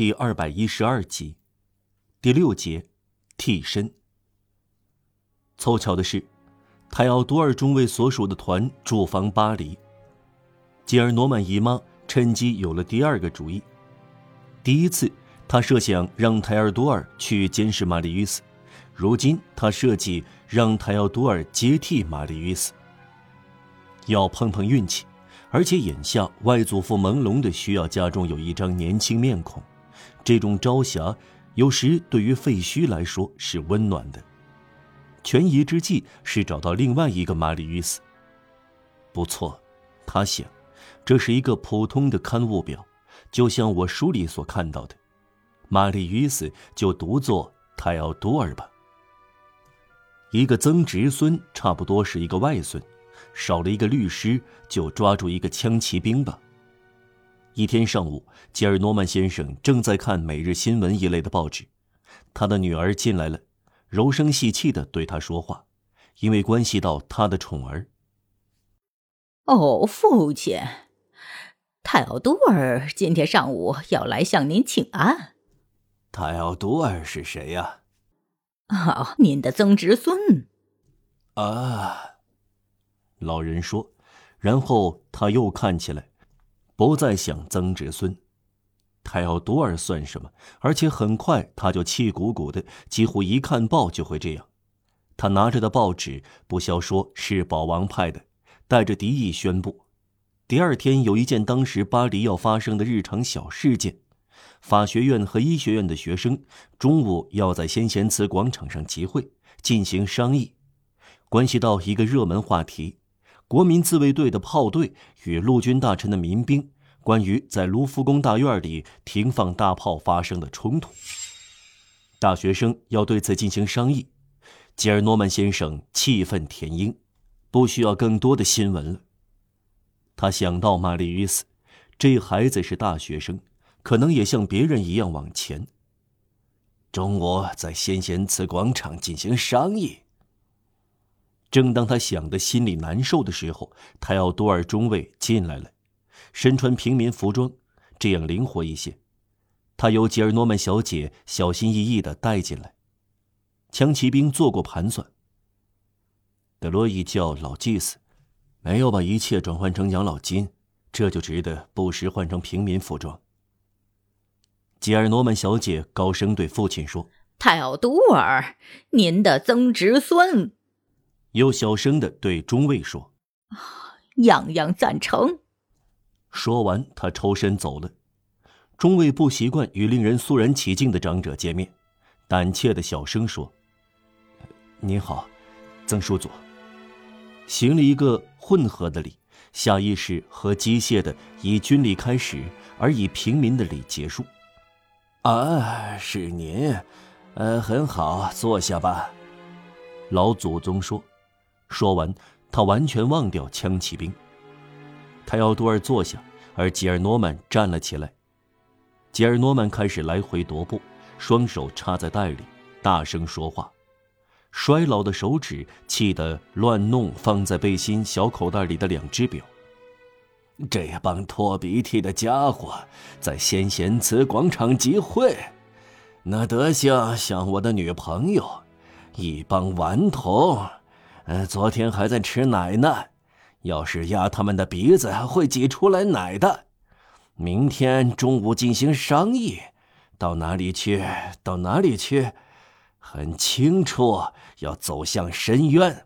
第二百一十二集，第六节，替身。凑巧的是，泰奥多尔中尉所属的团驻防巴黎。吉尔诺曼姨妈趁机有了第二个主意。第一次，他设想让泰尔多尔去监视玛丽·于斯；如今，他设计让泰奥多尔接替玛丽·于斯。要碰碰运气，而且眼下外祖父朦胧的需要家中有一张年轻面孔。这种朝霞，有时对于废墟来说是温暖的。权宜之计是找到另外一个玛丽·与斯。不错，他想，这是一个普通的刊物表，就像我书里所看到的。玛丽·与斯就读作泰奥多尔吧。一个曾侄孙差不多是一个外孙，少了一个律师，就抓住一个枪骑兵吧。一天上午，吉尔诺曼先生正在看《每日新闻》一类的报纸，他的女儿进来了，柔声细气的对他说话，因为关系到他的宠儿。哦，父亲，泰奥多尔今天上午要来向您请安。泰奥多尔是谁呀？啊，您的曾侄孙。啊，老人说，然后他又看起来。不再想曾侄孙，泰奥多尔算什么？而且很快他就气鼓鼓的，几乎一看报就会这样。他拿着的报纸不消说是保王派的，带着敌意宣布：第二天有一件当时巴黎要发生的日常小事件，法学院和医学院的学生中午要在先贤祠广场上集会进行商议，关系到一个热门话题。国民自卫队的炮队与陆军大臣的民兵关于在卢浮宫大院里停放大炮发生的冲突，大学生要对此进行商议。吉尔诺曼先生气愤填膺，不需要更多的新闻了。他想到玛丽·于斯，这孩子是大学生，可能也像别人一样往前。中午在先贤祠广场进行商议。正当他想的心里难受的时候，泰奥多尔中尉进来了，身穿平民服装，这样灵活一些。他由吉尔诺曼小姐小心翼翼的带进来。枪骑兵做过盘算。德洛伊叫老祭司，没有把一切转换成养老金，这就值得不时换成平民服装。吉尔诺曼小姐高声对父亲说：“泰奥多尔，您的曾侄孙。”又小声的对中尉说：“样样赞成。”说完，他抽身走了。中尉不习惯与令人肃然起敬的长者见面，胆怯的小声说：“您好，曾叔祖。”行了一个混合的礼，下意识和机械的以军礼开始，而以平民的礼结束。“啊，是您，呃，很好，坐下吧。”老祖宗说。说完，他完全忘掉枪骑兵。他要多尔坐下，而吉尔诺曼站了起来。吉尔诺曼开始来回踱步，双手插在袋里，大声说话。衰老的手指气得乱弄放在背心小口袋里的两只表。这帮拖鼻涕的家伙在先贤祠广场集会，那德行像我的女朋友，一帮顽童。呃，昨天还在吃奶呢，要是压他们的鼻子，会挤出来奶的。明天中午进行商议，到哪里去？到哪里去？很清楚，要走向深渊。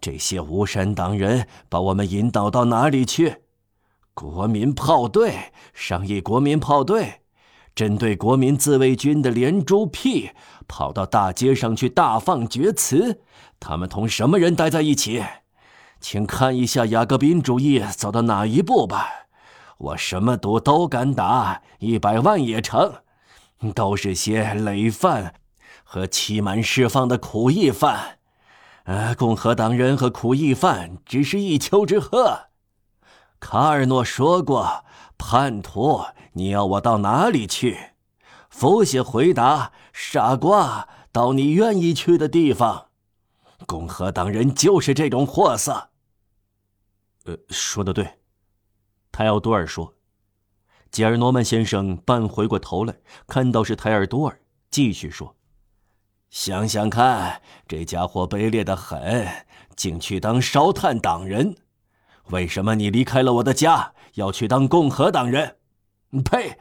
这些无山党人把我们引导到哪里去？国民炮队商议，国民炮队针对国民自卫军的连珠屁，跑到大街上去大放厥词。他们同什么人待在一起？请看一下雅各宾主义走到哪一步吧。我什么赌都敢打，一百万也成。都是些累犯和期满释放的苦役犯。呃，共和党人和苦役犯只是一丘之貉。卡尔诺说过：“叛徒，你要我到哪里去？”福写回答：“傻瓜，到你愿意去的地方。”共和党人就是这种货色。呃，说的对，泰奥多尔说。吉尔诺曼先生半回过头来，看到是泰尔多尔，继续说：“想想看，这家伙卑劣的很，竟去当烧炭党人。为什么你离开了我的家，要去当共和党人？呸！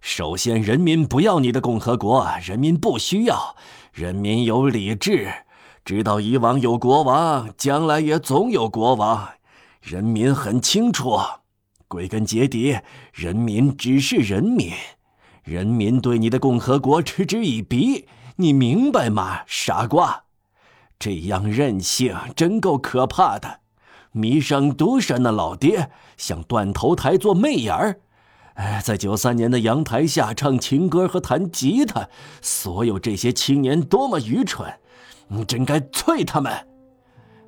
首先，人民不要你的共和国，人民不需要。人民有理智，知道以往有国王，将来也总有国王。人民很清楚。”归根结底，人民只是人民，人民对你的共和国嗤之以鼻，你明白吗，傻瓜？这样任性真够可怕的，迷上毒山的老爹向断头台做媚眼儿，哎，在九三年的阳台下唱情歌和弹吉他，所有这些青年多么愚蠢，你真该啐他们！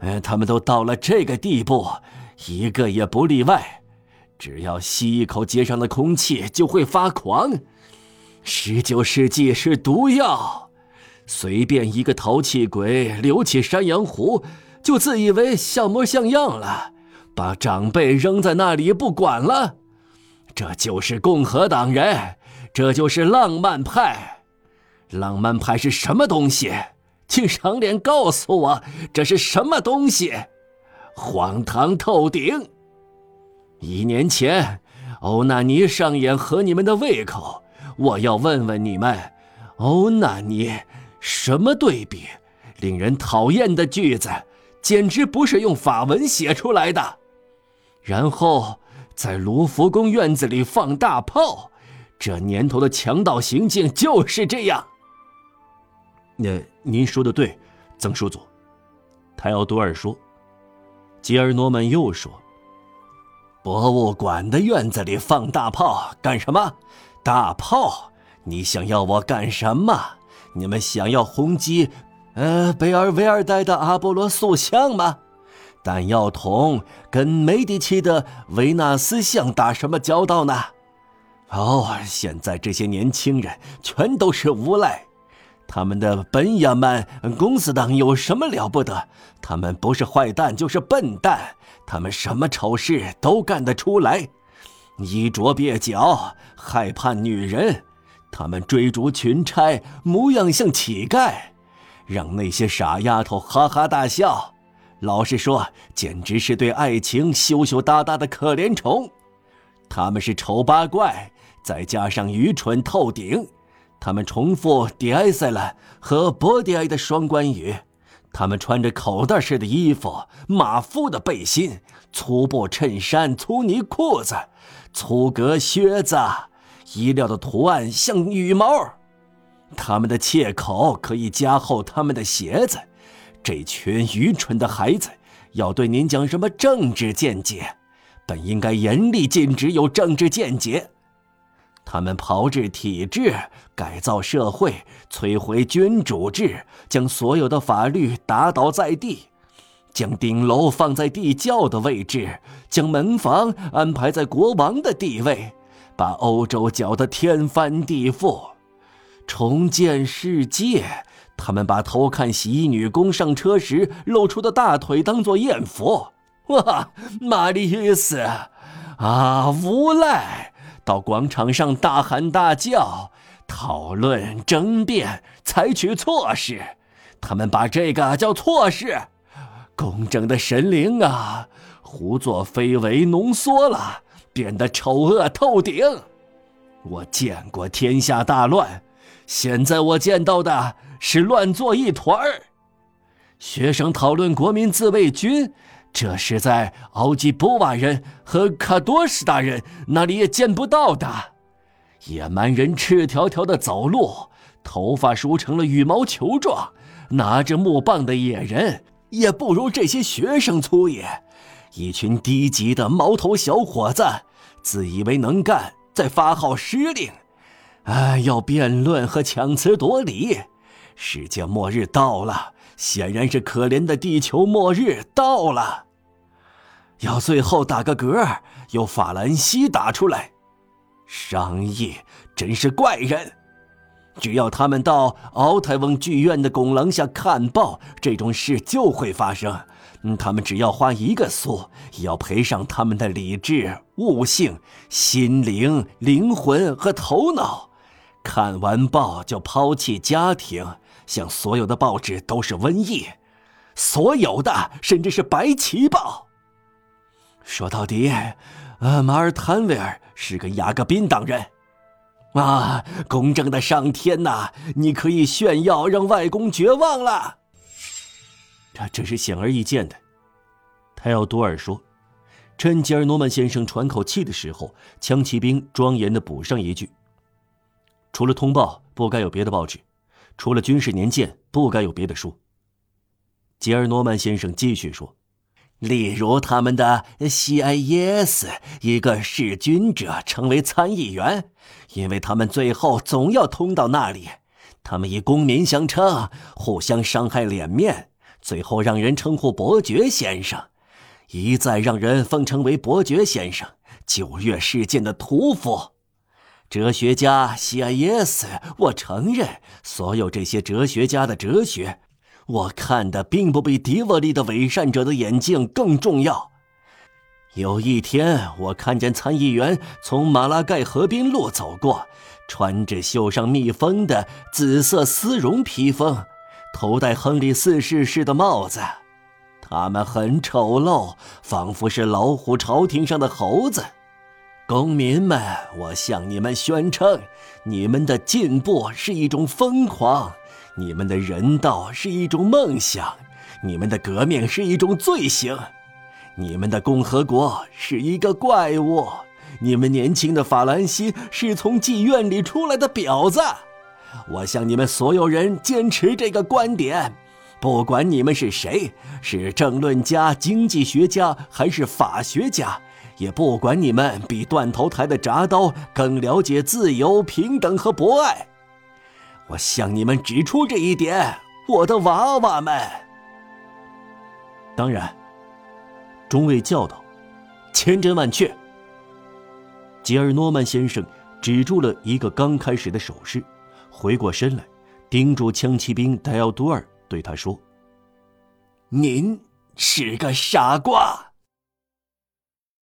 哎，他们都到了这个地步，一个也不例外。只要吸一口街上的空气，就会发狂。十九世纪是毒药，随便一个淘气鬼留起山羊胡，就自以为像模像样了，把长辈扔在那里不管了。这就是共和党人，这就是浪漫派。浪漫派是什么东西？请赏脸告诉我，这是什么东西？荒唐透顶！一年前，欧纳尼上演合你们的胃口。我要问问你们，欧纳尼什么对比？令人讨厌的句子，简直不是用法文写出来的。然后在卢浮宫院子里放大炮，这年头的强盗行径就是这样。那您说的对，曾叔祖。泰奥多尔说。吉尔诺曼又说。博物馆的院子里放大炮干什么？大炮！你想要我干什么？你们想要轰击，呃，贝尔维尔代的阿波罗塑像吗？弹药桶跟梅迪奇的维纳斯像打什么交道呢？哦，现在这些年轻人全都是无赖。他们的本雅曼公司党有什么了不得？他们不是坏蛋就是笨蛋，他们什么丑事都干得出来。衣着蹩脚，害怕女人，他们追逐群差，模样像乞丐，让那些傻丫头哈哈大笑。老实说，简直是对爱情羞羞答答的可怜虫。他们是丑八怪，再加上愚蠢透顶。他们重复迪埃塞勒和波迪埃的双关语。他们穿着口袋式的衣服、马夫的背心、粗布衬衫、粗呢裤子、粗格靴子，衣料的图案像羽毛。他们的切口可以加厚他们的鞋子。这群愚蠢的孩子要对您讲什么政治见解？本应该严厉禁止有政治见解。他们炮制体制，改造社会，摧毁君主制，将所有的法律打倒在地，将顶楼放在地窖的位置，将门房安排在国王的地位，把欧洲搅得天翻地覆，重建世界。他们把偷看洗衣女工上车时露出的大腿当做艳福。哇，玛丽斯，啊，无赖！到广场上大喊大叫，讨论争辩，采取措施。他们把这个叫措施。公正的神灵啊，胡作非为浓缩了，变得丑恶透顶。我见过天下大乱，现在我见到的是乱作一团儿。学生讨论国民自卫军。这是在奥吉波瓦人和卡多什大人那里也见不到的。野蛮人赤条条的走路，头发梳成了羽毛球状，拿着木棒的野人也不如这些学生粗野。一群低级的毛头小伙子，自以为能干，在发号施令，啊，要辩论和强词夺理。世界末日到了。显然是可怜的地球末日到了，要最后打个嗝，由法兰西打出来。商议真是怪人，只要他们到奥泰翁剧院的拱廊下看报，这种事就会发生。他们只要花一个苏，也要赔上他们的理智、悟性、心灵、灵魂和头脑。看完报就抛弃家庭，像所有的报纸都是瘟疫，所有的甚至是白旗报。说到底，呃，马尔坦维尔是个雅各宾党人。啊，公正的上天呐！你可以炫耀，让外公绝望了。这这是显而易见的，泰奥多尔说。趁吉尔诺曼先生喘口气的时候，枪骑兵庄严的补上一句：“除了通报，不该有别的报纸；除了军事年鉴，不该有别的书。”吉尔诺曼先生继续说。例如，他们的 CIS 一个弑君者成为参议员，因为他们最后总要通到那里。他们以公民相称，互相伤害脸面，最后让人称呼伯爵先生，一再让人奉称为伯爵先生。九月事件的屠夫，哲学家 CIS，我承认，所有这些哲学家的哲学。我看的并不比迪瓦利的伪善者的眼睛更重要。有一天，我看见参议员从马拉盖河滨路走过，穿着绣上蜜蜂的紫色丝绒披风，头戴亨利四世式的帽子。他们很丑陋，仿佛是老虎朝廷上的猴子。公民们，我向你们宣称，你们的进步是一种疯狂。你们的人道是一种梦想，你们的革命是一种罪行，你们的共和国是一个怪物，你们年轻的法兰西是从妓院里出来的婊子。我向你们所有人坚持这个观点，不管你们是谁，是政论家、经济学家还是法学家，也不管你们比断头台的铡刀更了解自由、平等和博爱。我向你们指出这一点，我的娃娃们。当然，中尉叫道：“千真万确。”吉尔诺曼先生止住了一个刚开始的手势，回过身来，盯住枪骑兵戴奥多尔，对他说：“您是个傻瓜。”